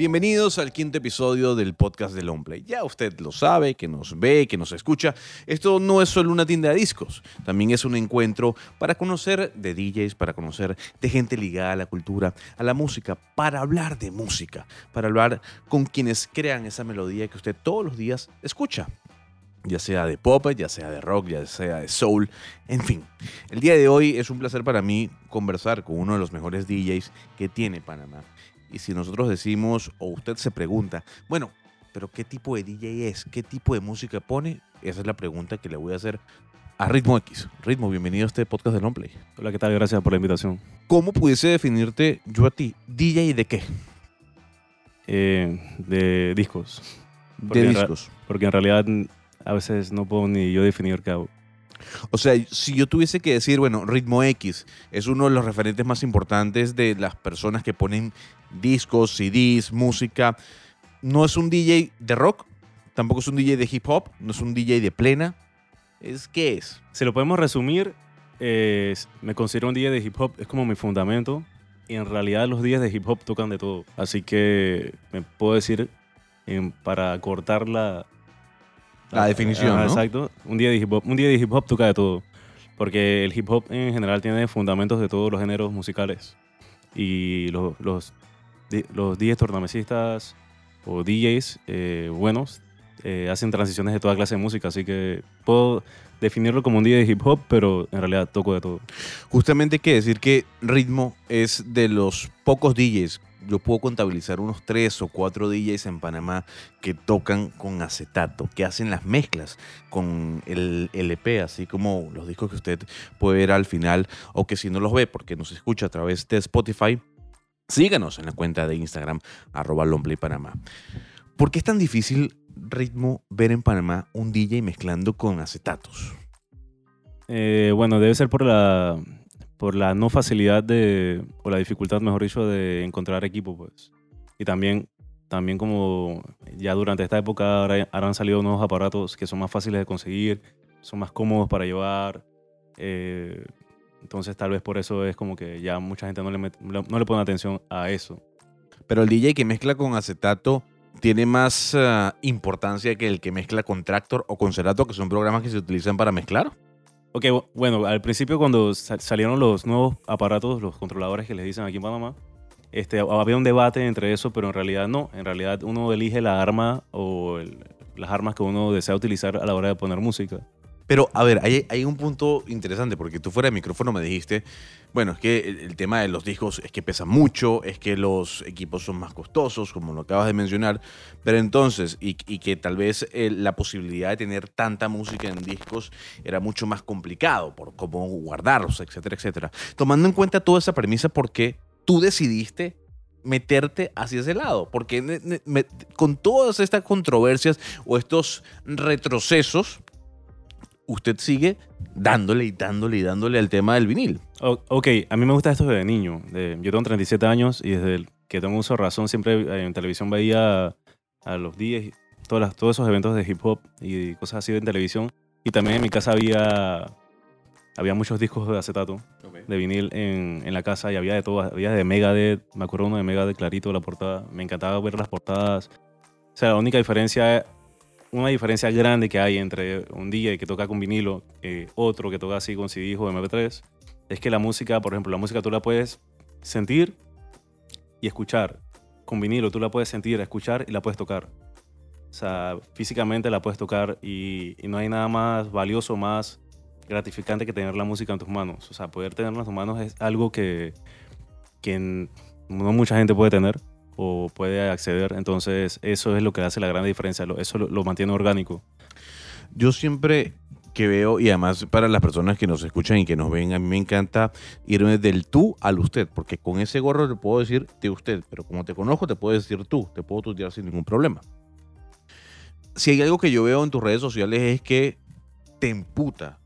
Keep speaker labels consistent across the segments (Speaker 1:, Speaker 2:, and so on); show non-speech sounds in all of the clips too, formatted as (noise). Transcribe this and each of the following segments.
Speaker 1: Bienvenidos al quinto episodio del podcast de Longplay. Ya usted lo sabe, que nos ve, que nos escucha. Esto no es solo una tienda de discos, también es un encuentro para conocer de DJs, para conocer de gente ligada a la cultura, a la música, para hablar de música, para hablar con quienes crean esa melodía que usted todos los días escucha ya sea de pop, ya sea de rock, ya sea de soul, en fin. El día de hoy es un placer para mí conversar con uno de los mejores DJs que tiene Panamá. Y si nosotros decimos, o usted se pregunta, bueno, pero ¿qué tipo de DJ es? ¿Qué tipo de música pone? Esa es la pregunta que le voy a hacer a Ritmo X. Ritmo, bienvenido a este podcast de Longplay.
Speaker 2: Hola, ¿qué tal? Gracias por la invitación.
Speaker 1: ¿Cómo pudiese definirte yo a ti? ¿DJ de qué?
Speaker 2: Eh, de discos.
Speaker 1: de discos.
Speaker 2: Porque en realidad a veces no puedo ni yo definir qué hago.
Speaker 1: O sea, si yo tuviese que decir, bueno, Ritmo X es uno de los referentes más importantes de las personas que ponen discos, CDs, música. No es un DJ de rock, tampoco es un DJ de hip hop, no es un DJ de plena. ¿Es qué es?
Speaker 2: Si lo podemos resumir, me considero un DJ de hip hop, es como mi fundamento. Y en realidad los DJs de hip hop tocan de todo. Así que me puedo decir, para cortar la,
Speaker 1: la definición, ¿no?
Speaker 2: Exacto. Un día, de hip hop, un día de hip hop toca de todo. Porque el hip hop en general tiene fundamentos de todos los géneros musicales. Y los, los, los DJs tornamesistas o DJs eh, buenos eh, hacen transiciones de toda clase de música. Así que puedo definirlo como un DJ de hip hop, pero en realidad toco de todo.
Speaker 1: Justamente hay que decir que Ritmo es de los pocos DJs yo puedo contabilizar unos tres o cuatro DJs en Panamá que tocan con acetato, que hacen las mezclas con el LP, así como los discos que usted puede ver al final, o que si no los ve porque nos escucha a través de Spotify, síganos en la cuenta de Instagram, arroba Panamá. ¿Por qué es tan difícil, Ritmo, ver en Panamá un DJ mezclando con acetatos?
Speaker 2: Eh, bueno, debe ser por la por la no facilidad de, o la dificultad, mejor dicho, de encontrar equipo, pues. Y también, también como ya durante esta época ahora, han salido nuevos aparatos que son más fáciles de conseguir, son más cómodos para llevar. Eh, entonces tal vez por eso es como que ya mucha gente no le, no le pone atención a eso.
Speaker 1: Pero el DJ que mezcla con acetato tiene más ah, importancia que el que mezcla con Tractor o con que son programas que se utilizan para mezclar.
Speaker 2: Ok, bueno, al principio cuando salieron los nuevos aparatos, los controladores que les dicen aquí en Panamá, este, había un debate entre eso, pero en realidad no. En realidad uno elige la arma o las armas que uno desea utilizar a la hora de poner música.
Speaker 1: Pero, a ver, hay, un punto interesante, porque tú fuera de micrófono me dijiste, bueno, es que el, tema de los discos es que pesa mucho, es que los equipos son más costosos, como lo acabas de mencionar, pero entonces, y, y que tal vez eh, la posibilidad de tener tanta música en discos era mucho más complicado, por cómo guardarlos, etcétera, etcétera. Tomando en cuenta toda esa premisa, ¿por qué tú decidiste meterte hacia ese lado, porque con todas estas controversias o estos retrocesos, usted sigue dándole y dándole y dándole al tema del vinil.
Speaker 2: ok, a mí me gusta esto desde niño. yo tengo 37 años y desde que tengo uso razón siempre eh, en televisión veía a los días todas todos esos eventos de hip hop y cosas así en televisión. Y también en mi casa había, había muchos discos de acetato, de vinil en, en, la casa y había de todo. Había de Megadeth, me acuerdo uno de Megadeth clarito, la portada. Me encantaba ver las portadas. O sea, la única diferencia una diferencia grande que hay entre un DJ que toca con vinilo y otro que toca así con CD o MP3 es que la música, por ejemplo, la música tú la puedes sentir y escuchar. Con vinilo tú la puedes sentir, escuchar y la puedes tocar. O sea, físicamente la puedes tocar y, no hay nada más valioso, más gratificante que tener la música en tus manos. O sea, poder tenerla en tus manos es algo que, que no mucha gente puede tener o puede acceder. Entonces, eso es lo que hace la gran diferencia, eso lo, mantiene orgánico.
Speaker 1: Yo siempre que veo, y además para las personas que nos escuchan y que nos ven, a mí me encanta irme del tú al usted, porque con ese gorro te puedo decir de usted, pero como te conozco, te puedo decir tú, te puedo tutear sin ningún problema. Si hay algo que yo veo en tus redes sociales es que te emputa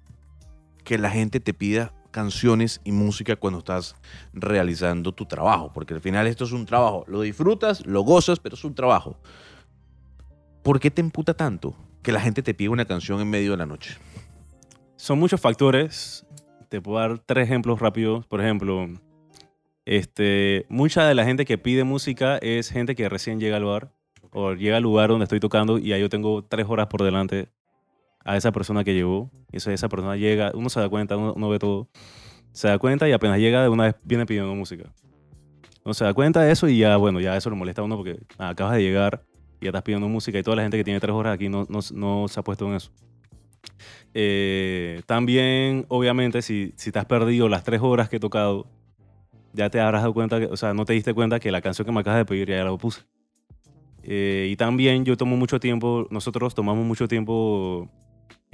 Speaker 1: que la gente te pida canciones y música cuando estás realizando tu trabajo, porque al final esto es un trabajo, lo disfrutas, lo gozas, pero es un trabajo. ¿Por qué te emputa tanto que la gente te pide una canción en medio de la noche?
Speaker 2: Son muchos factores. Te puedo dar tres ejemplos rápidos. Por ejemplo, Este, mucha de la gente que pide música es gente que recién llega al bar o llega al lugar donde estoy tocando y ahí yo tengo tres horas por delante a esa persona que llegó. Y eso, esa persona llega, uno se da cuenta, uno, uno ve todo. Se da cuenta y apenas llega de una vez viene pidiendo música. Uno se da cuenta de eso y ya, bueno, ya eso lo molesta a uno porque ah, acabas de llegar y ya estás pidiendo música y toda la gente que tiene tres horas aquí no, no, no se ha puesto en eso. Eh, también, obviamente, si, si te has perdido las tres horas que he tocado, ya te habrás dado cuenta, que, o sea, no te diste cuenta que la canción que me acabas de pedir ya la puse. Eh, y también yo tomo mucho tiempo, nosotros tomamos mucho tiempo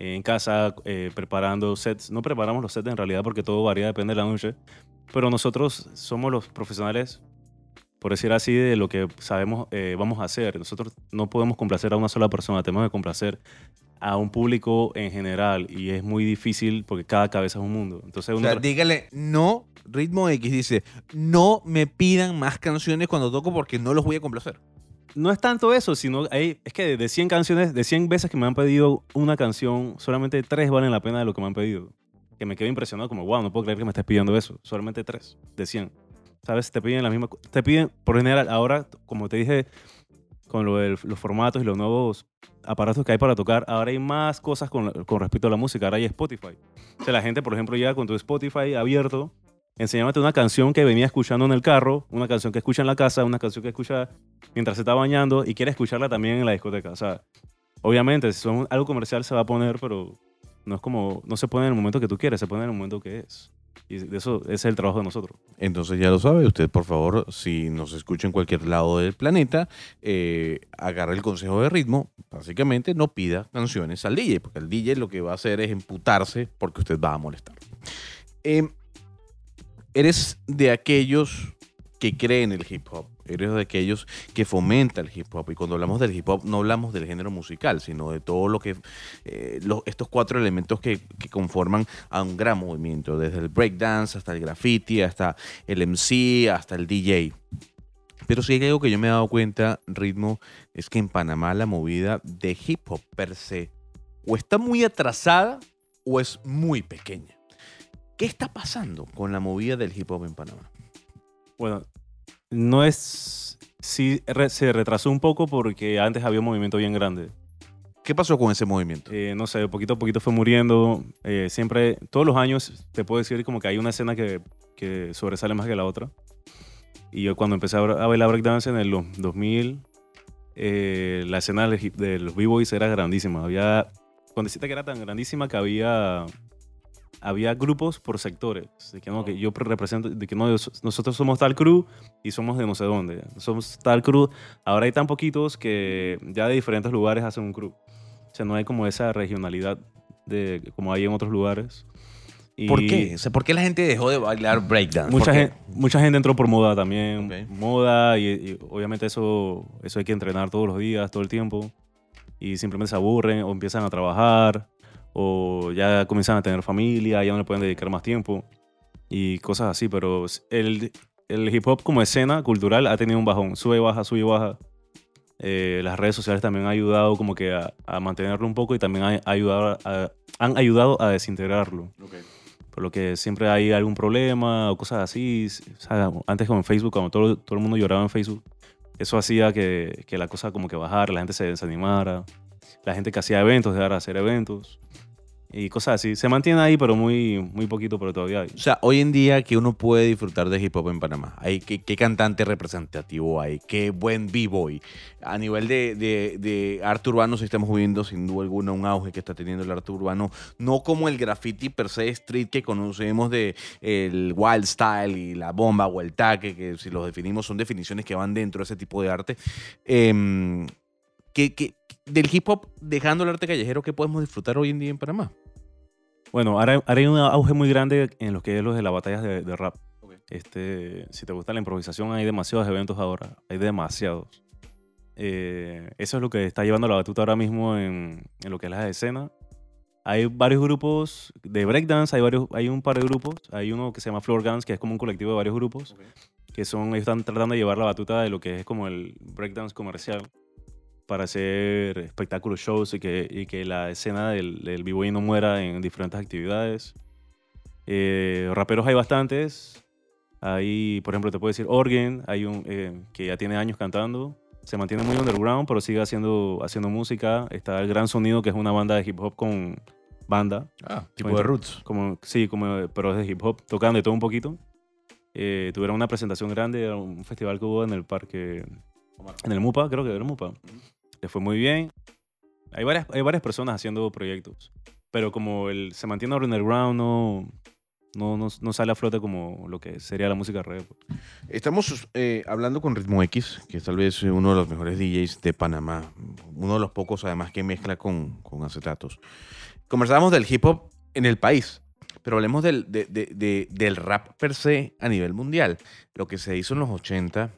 Speaker 2: en casa eh, preparando sets. No preparamos los sets en realidad porque todo varía, depende de la noche. Pero nosotros somos los profesionales, por decir así, de lo que sabemos eh, vamos a hacer. Nosotros no podemos complacer a una sola persona, tenemos que complacer a un público en general y es muy difícil porque cada cabeza es un mundo. Entonces
Speaker 1: O
Speaker 2: uno
Speaker 1: sea,
Speaker 2: tra-
Speaker 1: dígale, no, Ritmo X dice, no me pidan más canciones cuando toco porque no los voy a complacer.
Speaker 2: No es tanto eso, sino hay, es que de 100 canciones, de 100 veces que me han pedido una canción, solamente 3 valen la pena de lo que me han pedido. Que me quedo impresionado como, wow, no puedo creer que me estés pidiendo eso. Solamente 3 de 100. ¿Sabes? Te piden la misma... Te piden, por general, ahora, como te dije, con los formatos y los nuevos aparatos que hay para tocar, ahora hay más cosas con, con respecto a la música. Ahora hay Spotify. O sea, la gente, por ejemplo, llega con tu Spotify abierto, enséñame una canción que venía escuchando en el carro, una canción que escucha en la casa, una canción que escucha mientras se está bañando y quiere escucharla también en la discoteca. O sea, obviamente, si son algo comercial se va a poner, pero no es como, no se pone en el momento que tú quieres, se pone en el momento que es. Y de eso es el trabajo de nosotros.
Speaker 1: Entonces ya lo sabe, usted por favor, si nos escucha en cualquier lado del planeta, eh, agarra el consejo de ritmo, básicamente no pida canciones al DJ, porque el DJ lo que va a hacer es emputarse porque usted va a molestar. Eh, eres de aquellos que creen en el hip hop, eres de aquellos que fomenta el hip hop, y cuando hablamos del hip hop no hablamos del género musical, sino de todo lo que, eh, estos cuatro elementos que, conforman a un gran movimiento, desde el breakdance hasta el graffiti, hasta el MC, hasta el DJ. Pero si hay algo que yo me he dado cuenta, ritmo, es que en Panamá la movida de hip hop per se o está muy atrasada o es muy pequeña. ¿Qué está pasando con la movida del hip hop en Panamá?
Speaker 2: Bueno, no es... Sí, re- se retrasó un poco porque antes había un movimiento bien grande.
Speaker 1: ¿Qué pasó con ese movimiento?
Speaker 2: Eh, no sé, poquito a poquito fue muriendo. Eh, siempre, todos los años, te puedo decir como que hay una escena que, que sobresale más que la otra. Y yo cuando empecé a, a bailar breakdance en el 2000, eh, la escena del hip- de los b-boys era grandísima. Había, cuando deciste que era tan grandísima que había, había grupos por sectores. De que no, que yo represento, de que no, nosotros somos tal crew y somos de no sé dónde. Somos tal crew. Ahora hay tan poquitos que ya de diferentes lugares hacen un crew. O sea, no hay como esa regionalidad de, como hay en otros lugares. Y
Speaker 1: ¿Por qué? O sea, ¿Por qué la gente dejó de bailar breakdance?
Speaker 2: Mucha gente, mucha gente entró por moda también.
Speaker 1: Ok.
Speaker 2: Moda y, y obviamente eso, eso hay que entrenar todos los días, todo el tiempo. Y simplemente se aburren o empiezan a trabajar o ya comienzan a tener familia, ya no le pueden dedicar más tiempo y cosas así. Pero el, el hip hop como escena cultural ha tenido un bajón. Sube y baja, sube y baja. Eh, las redes sociales también han ayudado como que a, a mantenerlo un poco y también ha- ha ayudado a- han ayudado a desintegrarlo por lo que siempre hay algún problema o cosas así. O sea, antes como en Facebook, cuando todo, todo el mundo lloraba en Facebook, eso hacía que, que la cosa como que bajara, la gente se desanimara, la gente que hacía eventos dejara de hacer eventos y cosas así. Se mantiene ahí, pero muy, muy poquito, pero todavía hay.
Speaker 1: O sea, hoy en día que uno puede disfrutar de hip hop en Panamá. Hay, ¿qué, qué cantante representativo hay? ¿Qué buen b-boy? A nivel de, de, arte urbano sí estamos viendo sin duda alguna un auge que está teniendo el arte urbano. No como el graffiti per se street que conocemos de el wild style y la bomba o el taque, que si los definimos son definiciones que van dentro de ese tipo de arte. Em, ¿qué- qué- del hip hop, dejando el arte callejero, ¿qué podemos disfrutar hoy en día en Panamá?
Speaker 2: Bueno, ahora, ahora hay un auge muy grande en lo que es los de las batallas de, de rap. Este, si te gusta la improvisación, hay demasiados eventos ahora. Hay demasiados. Eh, eso es lo que está llevando la batuta ahora mismo en, en lo que es la escena. Hay varios grupos de breakdance, hay, varios, hay un par de grupos. Hay uno que se llama Floor Guns, que es como un colectivo de varios grupos, que son, ellos están tratando de llevar la batuta de lo que es como el breakdance comercial para hacer espectáculos, shows y que, y que la escena del, del b-boy no muera en diferentes actividades. Eh, raperos hay bastantes. Ahí, por ejemplo, te puedo decir Organ, hay un eh, que ya tiene años cantando. Se mantiene muy underground, pero sigue haciendo, haciendo música. Está el Gran Sonido, que es una banda de hip hop con banda.
Speaker 1: Ah, tipo de roots.
Speaker 2: Como, sí, como, pero es de hip hop, tocando de todo un poquito. Eh, tuvieron una presentación grande, un festival que hubo en el parque, en el MUPA, creo que era el MUPA. Le fue muy bien. Hay varias, hay varias personas haciendo proyectos, pero como el, se mantiene underground, no, no, no, no sale a flote como lo que sería la música reggae. pues.
Speaker 1: Estamos eh, hablando con Ritmo X, que es tal vez uno de los mejores DJs de Panamá. Uno de los pocos, además, que mezcla con, con acetatos. Conversábamos del hip hop en el país, pero hablemos del, de- de- de- del rap per se a nivel mundial. Lo que se hizo en los 80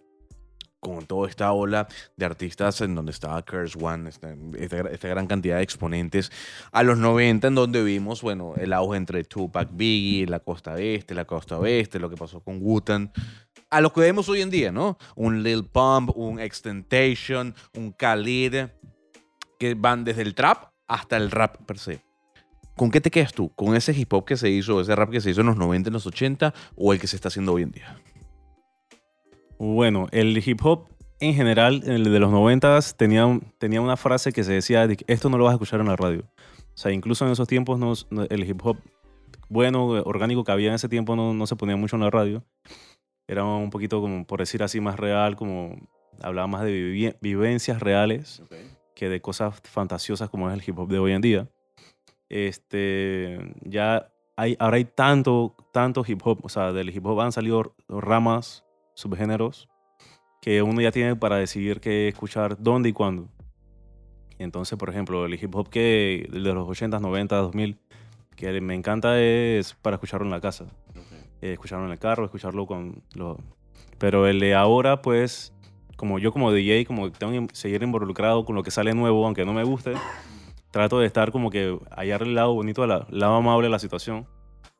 Speaker 1: con toda esta ola de artistas en donde estaba Curse One, esta, gran cantidad de exponentes, a los 90 en donde vimos, bueno, el auge entre Tupac, Biggie, la costa este, la costa oeste, lo que pasó con Wu-Tang, a lo que vemos hoy en día, ¿no? Un Lil Pump, un Extentation, un Khalid, que van desde el trap hasta el rap per se. ¿Con qué te quedas tú? ¿Con ese hip hop que se hizo, ese rap que se hizo en los 90, en los 80 o el que se está haciendo hoy en día?
Speaker 2: Bueno, el hip hop en general, el de los 90 tenía, tenía una frase que se decía, de que esto no lo vas a escuchar en la radio. O sea, incluso en esos tiempos el hip hop bueno, orgánico que había en ese tiempo no, no se ponía mucho en la radio. Era un poquito como, por decir así, más real, como hablaba más de vivi- vivencias reales que de cosas fantasiosas como es el hip hop de hoy en día. Este, ya hay, ahora hay tanto, tanto hip hop, o sea, del hip hop han salido ramas, subgéneros, que uno ya tiene para decidir qué escuchar, dónde y cuándo. Entonces, por ejemplo, el hip hop que el de los 80s, 90s, 2000, que me encanta es para escucharlo en la casa, eh, escucharlo en el carro, escucharlo con los... Pero el de ahora, pues, como yo como DJ, como tengo que seguir involucrado con lo que sale nuevo, aunque no me guste, (coughs) trato de estar como que hallar el lado bonito, el lado amable de la situación.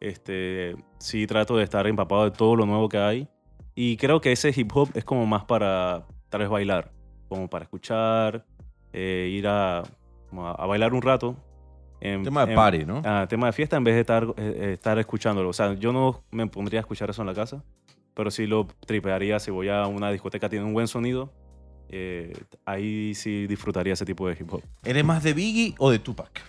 Speaker 2: Este, sí trato de estar empapado de todo lo nuevo que hay. Y creo que ese hip hop es como más para tal vez bailar, como para escuchar, eh, ir a, como a, a bailar un rato. En-
Speaker 1: Tema de
Speaker 2: en-
Speaker 1: party, ¿no?
Speaker 2: Ah, tema de fiesta en vez de estar, eh, eh, estar escuchándolo. O sea, yo no me pondría a escuchar eso en la casa, pero sí lo tripearía si voy a una discoteca, tiene un buen sonido. eh, ahí sí disfrutaría ese tipo de hip hop.
Speaker 1: ¿Eres más de Biggie o de Tupac?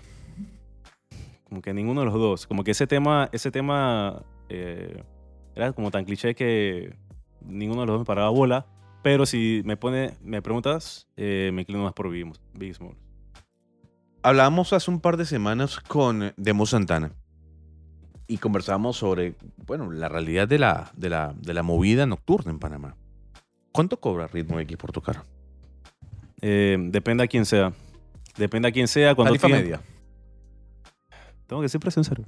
Speaker 2: Como que ninguno de los dos. Como que ese tema, ese tema era como tan cliché que ninguno de los dos me paraba bola. Pero si me pone, me preguntas, eh, me inclino más por Biggie Smalls.
Speaker 1: Hablábamos hace un par de semanas con Demo Santana y conversamos sobre, bueno, la realidad de la, de la, de la movida nocturna en Panamá. ¿Cuánto cobra Ritmo X por tocar?
Speaker 2: Eh, depende a quién sea. Depende a quién sea. Cuando
Speaker 1: Tarifa media.
Speaker 2: Tengo que ser sincero.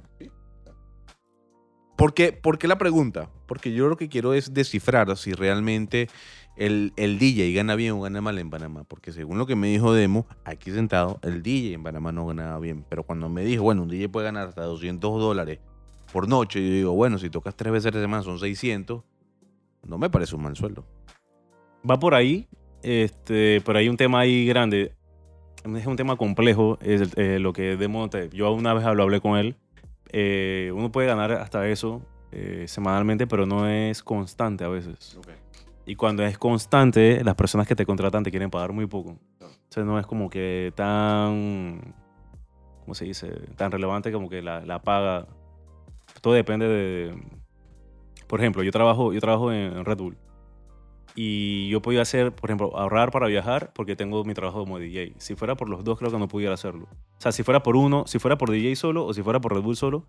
Speaker 1: ¿Por qué, la pregunta? Porque yo lo que quiero es descifrar si realmente el, el DJ gana bien o gana mal en Panamá. Porque según lo que me dijo Demo, aquí sentado, el DJ en Panamá no ganaba bien. Pero cuando me dijo, bueno, un DJ puede ganar hasta 200 dólares por noche, yo digo, bueno, si tocas tres veces a la semana son 600, no me parece un mal sueldo.
Speaker 2: Va por ahí, este, pero hay un tema ahí grande. Es un tema complejo, es eh, lo que Demo, yo una vez hablé con él. Eh, uno puede ganar hasta eso eh, semanalmente, pero no es constante a veces. Y cuando es constante, las personas que te contratan te quieren pagar muy poco. Entonces no es como que tan, ¿cómo se dice? Tan relevante como que la, la paga. Todo depende de... Por ejemplo, yo trabajo, yo trabajo en Red Bull. Y yo podía hacer, por ejemplo, ahorrar para viajar porque tengo mi trabajo como DJ. Si fuera por los dos, creo que no pudiera hacerlo. O sea, si fuera por uno, si fuera por DJ solo o si fuera por Red Bull solo,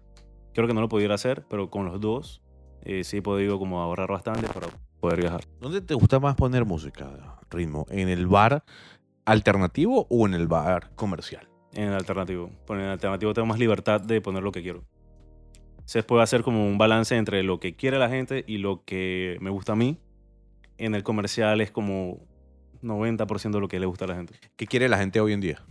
Speaker 2: creo que no lo pudiera hacer, pero con los dos eh, sí he podido como ahorrar bastante para poder viajar.
Speaker 1: ¿Dónde te gusta más poner música, Ritmo? ¿En el bar alternativo o en el bar comercial?
Speaker 2: En el alternativo. Porque en el alternativo tengo más libertad de poner lo que quiero. Se puede hacer como un balance entre lo que quiere la gente y lo que me gusta a mí. En el comercial es como 90% de lo que le gusta a la gente.
Speaker 1: ¿Qué quiere la gente hoy en día?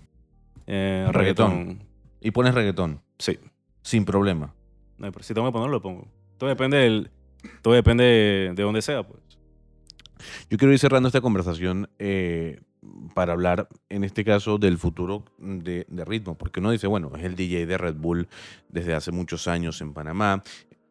Speaker 2: Eh,
Speaker 1: Reggaetón.
Speaker 2: reggaetón.
Speaker 1: Y pones reggaetón,
Speaker 2: Sí.
Speaker 1: sin problema.
Speaker 2: No pro- si tengo que ponerlo, lo pongo. Todo depende, del, todo depende de, de dónde sea, pues.
Speaker 1: Yo quiero ir cerrando esta conversación eh, para hablar, en este caso, del futuro de, de ritmo, porque uno dice, bueno, es el DJ de Red Bull desde hace muchos años en Panamá,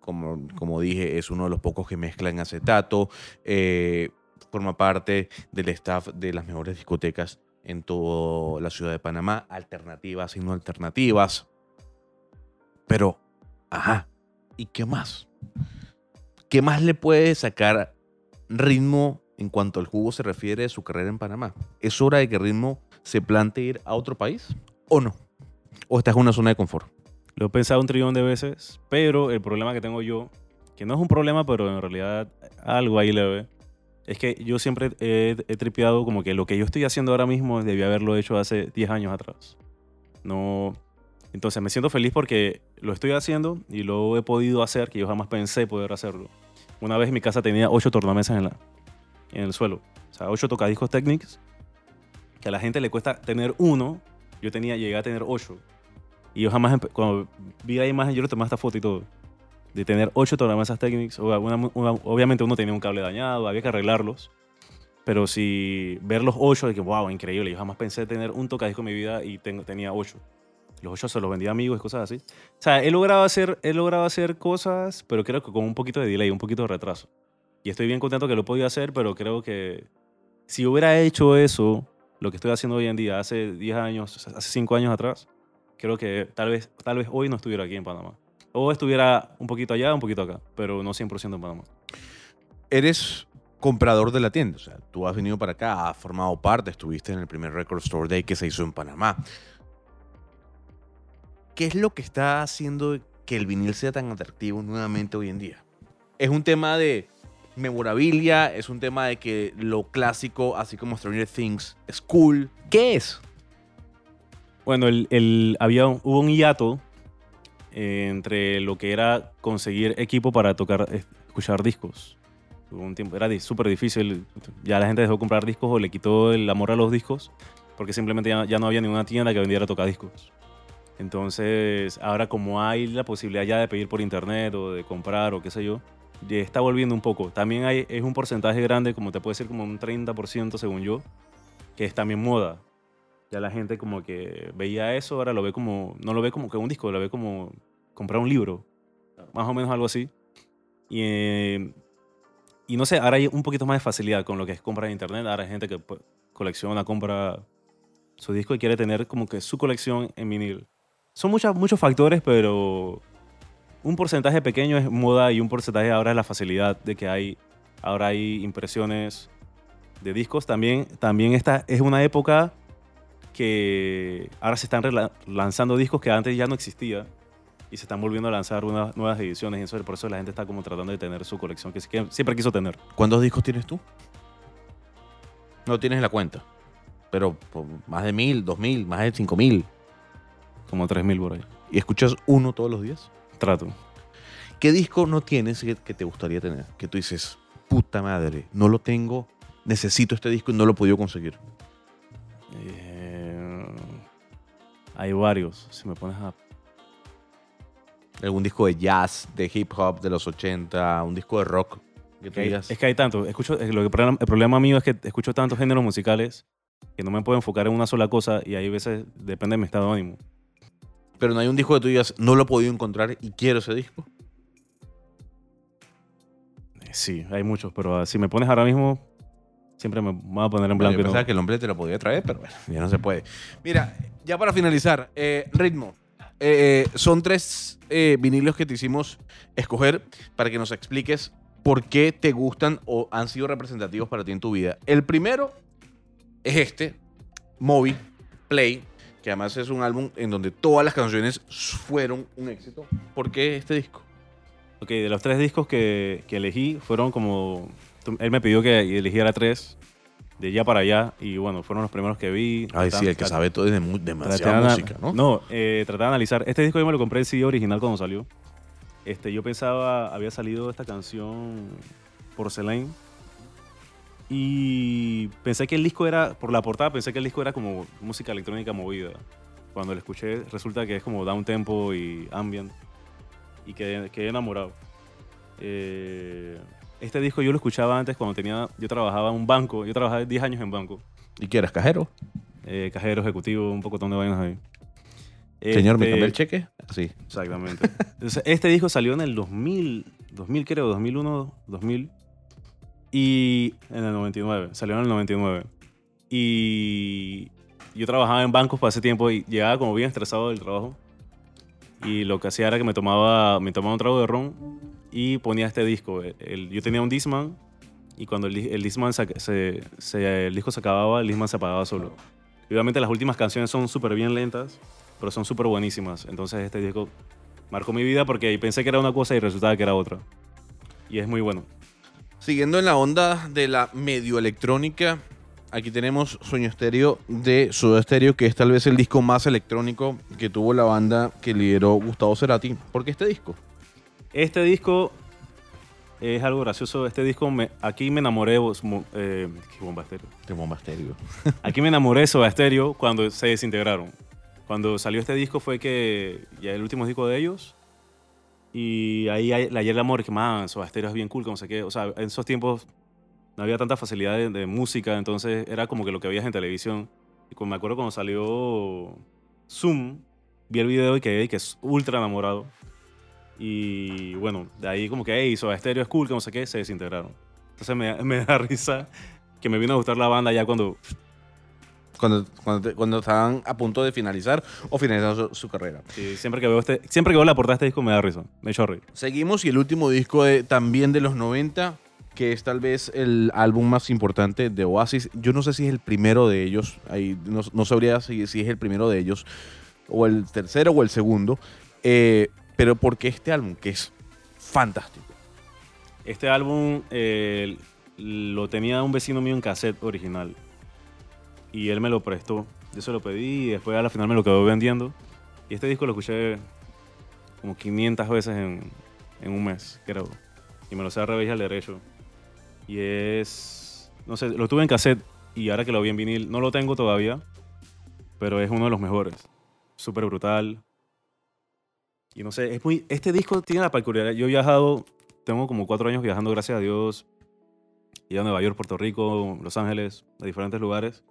Speaker 1: como, como dije, es uno de los pocos que mezclan acetato. eh, forma parte del staff de las mejores discotecas en toda la ciudad de Panamá. Alternativas y no alternativas. Pero, ajá, ¿y qué más? ¿Qué más le puede sacar ritmo en cuanto al jugo se refiere de su carrera en Panamá? ¿Es hora de que ritmo se plantee ir a otro país o no? ¿O estás en una zona de confort?
Speaker 2: Lo he pensado un trillón de veces, pero el problema que tengo yo, que no es un problema, pero en realidad algo ahí leve, es que yo siempre he, he tripeado como que lo que yo estoy haciendo ahora mismo debía haberlo hecho hace 10 años atrás. No. Entonces me siento feliz porque lo estoy haciendo y lo he podido hacer, que yo jamás pensé poder hacerlo. Una vez mi casa tenía 8 tornamesas en, la, en el suelo. O sea, 8 tocadiscos Technics, que a la gente le cuesta tener uno, yo tenía, llegué a tener 8. Y yo jamás, cuando vi la imagen, yo le tomé esta foto y todo. De tener 8 tornamesas Technics, obviamente uno tenía un cable dañado, había que arreglarlos. Pero si ver los 8, de que wow, increíble, yo jamás pensé tener un tocadisco en mi vida y tengo, tenía 8. Los 8 se los vendía a amigos y cosas así. O sea, he logrado, hacer, he logrado hacer cosas, pero creo que con un poquito de delay, un poquito de retraso. Y estoy bien contento que lo he podido hacer, pero creo que si hubiera hecho eso, lo que estoy haciendo hoy en día, hace 10 años, hace 5 años atrás, creo que tal vez, tal vez hoy no estuviera aquí en Panamá. O estuviera un poquito allá, un poquito acá, pero no 100% en Panamá.
Speaker 1: Eres comprador de la tienda. O sea, tú has venido para acá, has formado parte, estuviste en el primer Record Store Day que se hizo en Panamá. ¿Qué es lo que está haciendo que el vinil sea tan atractivo nuevamente hoy en día? ¿Es un tema de memorabilia? ¿Es un tema de que lo clásico, así como Stranger Things, es cool? ¿Qué es?
Speaker 2: Bueno, el, el- había, hubo un hiato eh, entre lo que era conseguir equipo para tocar, eh, escuchar discos. Hubo un tiempo, era súper difícil. Ya la gente dejó de comprar discos o le quitó el amor a los discos porque simplemente ya, ya no había ninguna tienda que vendiera tocadiscos. Entonces, ahora como hay la posibilidad ya de pedir por internet o de comprar o qué sé yo, ya está volviendo un poco. También hay, es un porcentaje grande, como te puede decir, como un 30% según yo, que es también moda. Ya la gente como que veía eso, ahora lo ve como, no lo ve como que un disco, lo ve como comprar un libro, más o menos algo así. Y, eh, y no sé, ahora hay un poquito más de facilidad con lo que es comprar en internet. Ahora hay gente que pues, colecciona, compra su disco y quiere tener como que su colección en vinil. Son muchas, muchos factores, pero un porcentaje pequeño es moda y un porcentaje ahora es la facilidad de que hay, ahora hay impresiones de discos. También, también esta es una época que ahora se están lanzando discos que antes ya no existía y se están volviendo a lanzar unas nuevas ediciones y eso, por eso la gente está como tratando de tener su colección que, siempre quiso tener.
Speaker 1: ¿Cuántos discos tienes tú? No tienes la cuenta. Pero más de mil, dos mil, más de cinco mil.
Speaker 2: Como 3.000 por ahí.
Speaker 1: ¿Y escuchas uno todos los días?
Speaker 2: Trato.
Speaker 1: ¿Qué disco no tienes que, que te gustaría tener? Que tú dices, puta madre, no lo tengo, necesito este disco y no lo he podido conseguir.
Speaker 2: Eh, hay varios. Si me pones a
Speaker 1: Algún disco de jazz, de hip hop de los 80, un disco de rock. Que tú digas,
Speaker 2: es que hay tanto. Escucho, eh, lo que, el problema mío es que escucho tantos géneros musicales que no me puedo enfocar en una sola cosa y hay veces depende de mi estado de ánimo.
Speaker 1: Pero no hay un disco que tú digas, no lo he podido encontrar y quiero ese disco.
Speaker 2: Eh, Sí, hay muchos, pero ah, si me pones ahora mismo, siempre me voy a poner en
Speaker 1: Bueno,
Speaker 2: blanco.
Speaker 1: yo
Speaker 2: no-
Speaker 1: pensaba que el hombre te lo podía traer, pero bueno, ya no se puede. Mira, ya para finalizar, eh, ritmo. Eh, son tres eh, vinilos que te hicimos escoger para que nos expliques por qué te gustan o han sido representativos para ti en tu vida. El primero es este, Moby Play, que además es un álbum en donde todas las canciones fueron un éxito. ¿Por qué este disco?
Speaker 2: Ok, de los tres discos que, que elegí, fueron como. Él me pidió que eligiera tres, de allá para allá, y bueno, fueron los primeros que vi.
Speaker 1: Ay, sí, el que sabe todo es de mu-
Speaker 2: traté de
Speaker 1: demasiada música, ¿no?
Speaker 2: No, eh, traté de analizar. Este disco yo me lo compré el CD original cuando salió. Este, yo pensaba, había salido esta canción Porcelain. Y pensé que el disco era, por la portada, pensé que el disco era como música electrónica movida. Cuando lo escuché, resulta que es como down tempo y ambient. Y quedé, quedé enamorado. Eh, este disco yo lo escuchaba antes cuando tenía, yo trabajaba en un banco, yo trabajaba 10 años en banco
Speaker 1: ¿Y qué eras, cajero?
Speaker 2: eh, cajero ejecutivo, un poco de vainas ahí.
Speaker 1: Señor, ¿me
Speaker 2: Este-
Speaker 1: cambié el cheque? Sí.
Speaker 2: Exactamente. Entonces, este disco salió en el 2000, 2000 creo, 2001, 2000. Y en el 99, salió en el 99. Y yo trabajaba en bancos para ese tiempo y llegaba como bien estresado del trabajo. Y lo que hacía era que me tomaba, me tomaba un trago de ron y ponía este disco. Yo tenía un Discman y cuando el, el Discman se, el disco se acababa, el Discman se apagaba solo. Y obviamente las últimas canciones son súper bien lentas, pero son súper buenísimas. Entonces este disco marcó mi vida porque pensé que era una cosa y resultaba que era otra. Y es muy bueno.
Speaker 1: Siguiendo en la onda de la medio electrónica, aquí tenemos Sueño Estéreo de Soda Stereo, que es tal vez el disco más electrónico que tuvo la banda que lideró Gustavo Cerati. ¿Por qué este disco?
Speaker 2: Este disco es algo gracioso. Este disco, me- aquí me enamoré de eh, qué bomba estéreo.
Speaker 1: De Bomba Estéreo. (laughs)
Speaker 2: Aquí me enamoré de Soda Stereo cuando se desintegraron. Cuando salió este disco fue que ya el último disco de ellos. Y ahí hallé el amor que, man, Soda Stereo es bien cool, que no sé qué. O sea, en esos tiempos no había tanta facilidad de, de música, entonces era como que lo que veías en televisión. Y me acuerdo cuando salió Zoom, vi el video y quedé que es ultra enamorado. Y bueno, de ahí como que, hey, Soda Stereo es cool, que no sé qué, se desintegraron. Entonces me, (laughs) me da risa que me vino a gustar la banda ya cuando
Speaker 1: Cuando, cuando, te- cuando estaban a punto de finalizar o finalizando su, su carrera.
Speaker 2: Sí, siempre que veo este, siempre que veo la portada de este disco me da risa, me echo a reír.
Speaker 1: Seguimos y el último disco de- también de los 90, que es tal vez el álbum más importante de Oasis. Yo no sé si es el primero de ellos, ahí no, no sabría si, si es el primero de ellos, o el tercero o el segundo, eh, pero porque este álbum, que es fantástico.
Speaker 2: Este álbum eh, lo tenía un vecino mío en cassette original y él me lo prestó. Yo se lo pedí y después a la final me lo quedó vendiendo. Y este disco lo escuché como 500 veces en, en un mes, creo. Y me lo sé al revés y al derecho. Y es, no sé, lo tuve en cassette y ahora que lo vi en vinil, no lo tengo todavía, pero es uno de los mejores. Súper brutal. Y no sé, es muy, este disco tiene la peculiaridad. Yo he viajado, tengo como cuatro años viajando, gracias a Dios. He ido a Nueva York, Puerto Rico, Los Ángeles, a diferentes lugares.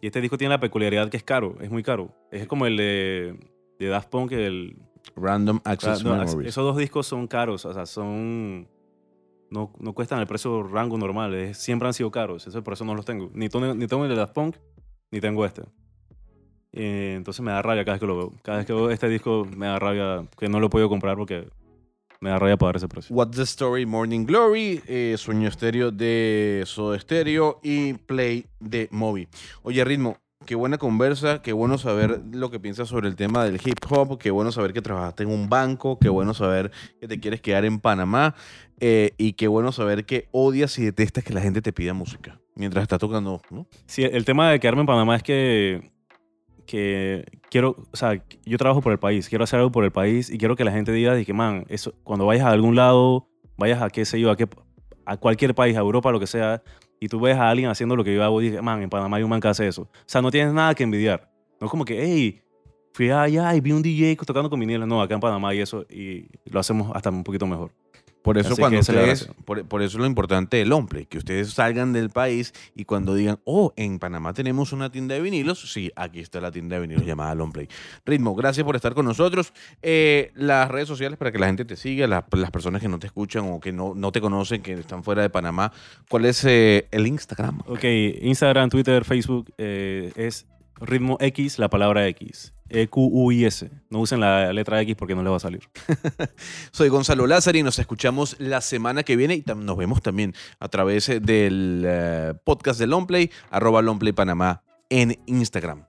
Speaker 2: Y este disco tiene la peculiaridad que es caro, es muy caro. Es como el de, de Daft Punk, el,
Speaker 1: Random Access Memories.
Speaker 2: esos dos discos son caros, o sea, son... No, no cuestan el precio rango normal, es- siempre han sido caros, eso por eso no los tengo. Ni, ni tengo el de Daft Punk, ni tengo este. Eh, entonces me da rabia cada vez que lo veo. Cada vez que veo este disco me da rabia que no lo he podido comprar porque me da rabia pagar ese precio.
Speaker 1: What's the Story, Morning Glory, eh, Sueño Estéreo de Soda Stereo y Play de Moby. Oye, Ritmo, qué buena conversa, qué bueno saber lo que piensas sobre el tema del hip hop, qué bueno saber que trabajaste en un banco, qué bueno saber que te quieres quedar en Panamá eh, y qué bueno saber que odias y detestas que la gente te pida música mientras estás tocando, ¿no?
Speaker 2: Sí, el tema de quedarme en Panamá es que, que quiero, o sea, yo trabajo por el país, quiero hacer algo por el país y quiero que la gente diga, que, man, eso, cuando vayas a algún lado, vayas a qué sé yo, a, qué, a cualquier país, a Europa, lo que sea, y tú ves a alguien haciendo lo que yo hago y man, en Panamá hay un man que hace eso. O sea, no tienes nada que envidiar. No es como que, hey, fui allá y vi un DJ tocando con viniles. No, acá en Panamá hay eso y lo hacemos hasta un poquito mejor.
Speaker 1: Por eso
Speaker 2: Así
Speaker 1: cuando ustedes, por, por eso lo importante del Omplay, que ustedes salgan del país y cuando digan, oh, en Panamá tenemos una tienda de vinilos, sí, aquí está la tienda de vinilos llamada Longplay. Ritmo, gracias por estar con nosotros. Eh, las redes sociales para que la gente te siga, la- las personas que no te escuchan o que no, no te conocen, que están fuera de Panamá, ¿cuál es eh, el Instagram?
Speaker 2: Ok, Instagram, Twitter, Facebook eh, es ritmo X, la palabra X. E E-Q-U-I-S. No usen la letra X porque no les va a salir. (laughs)
Speaker 1: Soy Gonzalo Lázaro y nos escuchamos la semana que viene y nos vemos también a través eh, del eh, podcast de Longplay, arroba Longplay Panamá en Instagram.